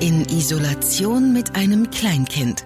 In Isolation mit einem Kleinkind.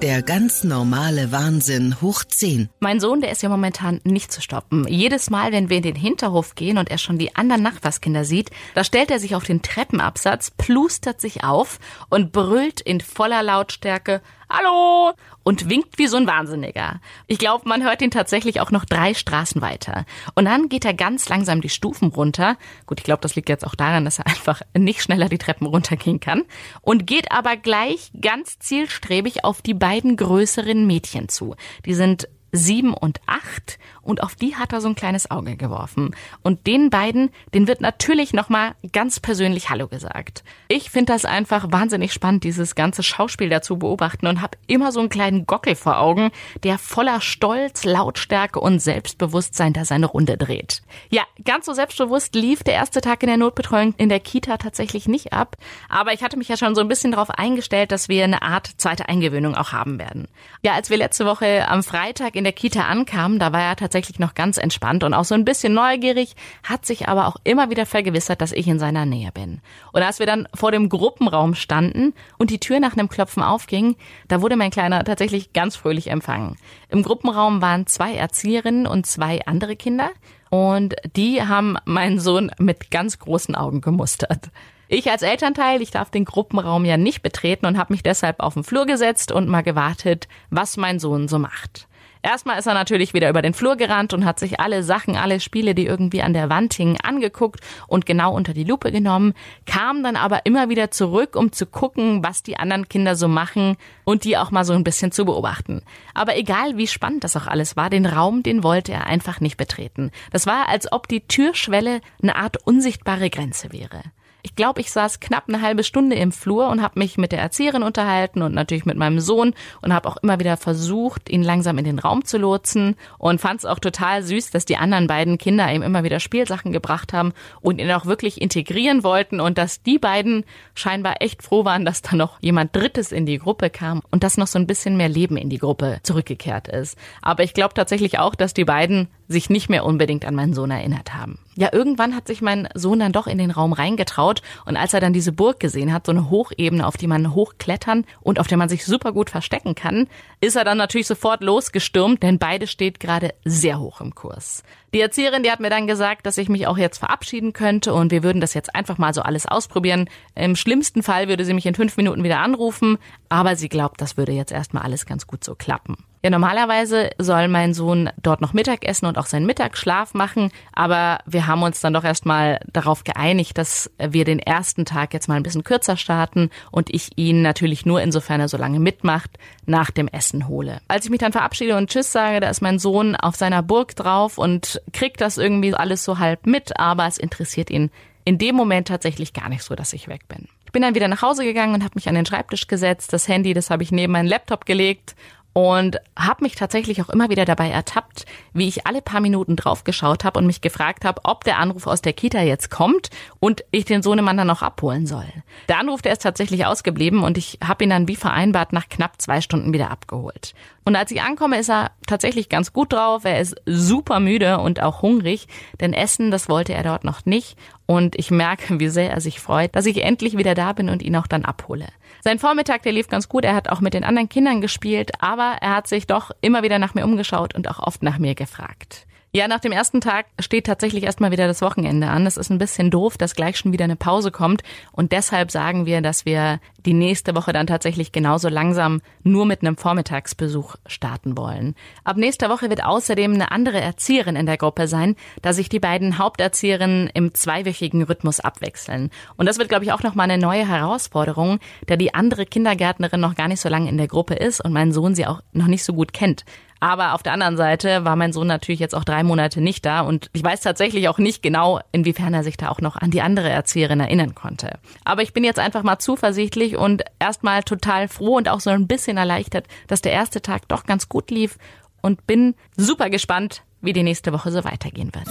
Der ganz normale Wahnsinn hoch 10. Mein Sohn, der ist ja momentan nicht zu stoppen. Jedes Mal, wenn wir in den Hinterhof gehen und er schon die anderen Nachbarskinder sieht, da stellt er sich auf den Treppenabsatz, plustert sich auf und brüllt in voller Lautstärke Hallo! und winkt wie so ein Wahnsinniger. Ich glaube, man hört ihn tatsächlich auch noch drei Straßen weiter. Und dann geht er ganz langsam die Stufen runter. Gut, ich glaube, das liegt jetzt auch daran, dass er einfach nicht schneller die Treppen runtergehen kann. Und geht aber gleich ganz zielstrebig auf die beiden größeren Mädchen zu. Die sind sieben und acht und auf die hat er so ein kleines Auge geworfen. Und den beiden, den wird natürlich nochmal ganz persönlich Hallo gesagt. Ich finde das einfach wahnsinnig spannend, dieses ganze Schauspiel dazu beobachten und habe immer so einen kleinen Gockel vor Augen, der voller Stolz, Lautstärke und Selbstbewusstsein da seine Runde dreht. Ja, ganz so selbstbewusst lief der erste Tag in der Notbetreuung in der Kita tatsächlich nicht ab, aber ich hatte mich ja schon so ein bisschen darauf eingestellt, dass wir eine Art zweite Eingewöhnung auch haben werden. Ja, als wir letzte Woche am Freitag in der Kita ankamen, da war er tatsächlich noch ganz entspannt und auch so ein bisschen neugierig, hat sich aber auch immer wieder vergewissert, dass ich in seiner Nähe bin. Und als wir dann vor dem Gruppenraum standen und die Tür nach einem Klopfen aufging, da wurde mein Kleiner tatsächlich ganz fröhlich empfangen. Im Gruppenraum waren zwei Erzieherinnen und zwei andere Kinder und die haben meinen Sohn mit ganz großen Augen gemustert. Ich als Elternteil, ich darf den Gruppenraum ja nicht betreten und habe mich deshalb auf den Flur gesetzt und mal gewartet, was mein Sohn so macht. Erstmal ist er natürlich wieder über den Flur gerannt und hat sich alle Sachen, alle Spiele, die irgendwie an der Wand hingen, angeguckt und genau unter die Lupe genommen, kam dann aber immer wieder zurück, um zu gucken, was die anderen Kinder so machen und die auch mal so ein bisschen zu beobachten. Aber egal wie spannend das auch alles war, den Raum, den wollte er einfach nicht betreten. Das war, als ob die Türschwelle eine Art unsichtbare Grenze wäre. Ich glaube, ich saß knapp eine halbe Stunde im Flur und habe mich mit der Erzieherin unterhalten und natürlich mit meinem Sohn und habe auch immer wieder versucht, ihn langsam in den Raum zu lotsen und fand es auch total süß, dass die anderen beiden Kinder ihm immer wieder Spielsachen gebracht haben und ihn auch wirklich integrieren wollten und dass die beiden scheinbar echt froh waren, dass da noch jemand Drittes in die Gruppe kam und dass noch so ein bisschen mehr Leben in die Gruppe zurückgekehrt ist. Aber ich glaube tatsächlich auch, dass die beiden sich nicht mehr unbedingt an meinen Sohn erinnert haben. Ja, irgendwann hat sich mein Sohn dann doch in den Raum reingetraut und als er dann diese Burg gesehen hat, so eine Hochebene, auf die man hochklettern und auf der man sich super gut verstecken kann, ist er dann natürlich sofort losgestürmt, denn beide steht gerade sehr hoch im Kurs. Die Erzieherin, die hat mir dann gesagt, dass ich mich auch jetzt verabschieden könnte und wir würden das jetzt einfach mal so alles ausprobieren. Im schlimmsten Fall würde sie mich in fünf Minuten wieder anrufen, aber sie glaubt, das würde jetzt erstmal alles ganz gut so klappen. Ja, normalerweise soll mein Sohn dort noch Mittag essen und auch seinen Mittagsschlaf machen, aber wir haben uns dann doch erstmal darauf geeinigt, dass wir den ersten Tag jetzt mal ein bisschen kürzer starten und ich ihn natürlich nur insofern er so lange mitmacht, nach dem Essen hole. Als ich mich dann verabschiede und Tschüss sage, da ist mein Sohn auf seiner Burg drauf und kriegt das irgendwie alles so halb mit, aber es interessiert ihn in dem Moment tatsächlich gar nicht so, dass ich weg bin. Ich bin dann wieder nach Hause gegangen und habe mich an den Schreibtisch gesetzt. Das Handy, das habe ich neben meinen Laptop gelegt und habe mich tatsächlich auch immer wieder dabei ertappt, wie ich alle paar Minuten draufgeschaut habe und mich gefragt habe, ob der Anruf aus der Kita jetzt kommt und ich den Sohnemann dann noch abholen soll. Der Anruf, der ist tatsächlich ausgeblieben und ich habe ihn dann wie vereinbart nach knapp zwei Stunden wieder abgeholt. Und als ich ankomme, ist er tatsächlich ganz gut drauf. Er ist super müde und auch hungrig, denn Essen, das wollte er dort noch nicht. Und ich merke, wie sehr er sich freut, dass ich endlich wieder da bin und ihn auch dann abhole. Sein Vormittag, der lief ganz gut. Er hat auch mit den anderen Kindern gespielt, aber er hat sich doch immer wieder nach mir umgeschaut und auch oft nach mir gefragt. Ja, nach dem ersten Tag steht tatsächlich erstmal wieder das Wochenende an. Es ist ein bisschen doof, dass gleich schon wieder eine Pause kommt. Und deshalb sagen wir, dass wir die nächste Woche dann tatsächlich genauso langsam nur mit einem Vormittagsbesuch starten wollen. Ab nächster Woche wird außerdem eine andere Erzieherin in der Gruppe sein, da sich die beiden Haupterzieherinnen im zweiwöchigen Rhythmus abwechseln. Und das wird, glaube ich, auch nochmal eine neue Herausforderung, da die andere Kindergärtnerin noch gar nicht so lange in der Gruppe ist und mein Sohn sie auch noch nicht so gut kennt. Aber auf der anderen Seite war mein Sohn natürlich jetzt auch drei Monate nicht da und ich weiß tatsächlich auch nicht genau, inwiefern er sich da auch noch an die andere Erzieherin erinnern konnte. Aber ich bin jetzt einfach mal zuversichtlich und erstmal total froh und auch so ein bisschen erleichtert, dass der erste Tag doch ganz gut lief und bin super gespannt, wie die nächste Woche so weitergehen wird.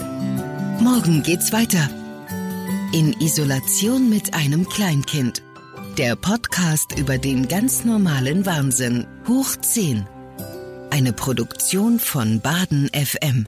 Morgen geht's weiter. In Isolation mit einem Kleinkind. Der Podcast über den ganz normalen Wahnsinn. Hoch 10. Eine Produktion von Baden FM.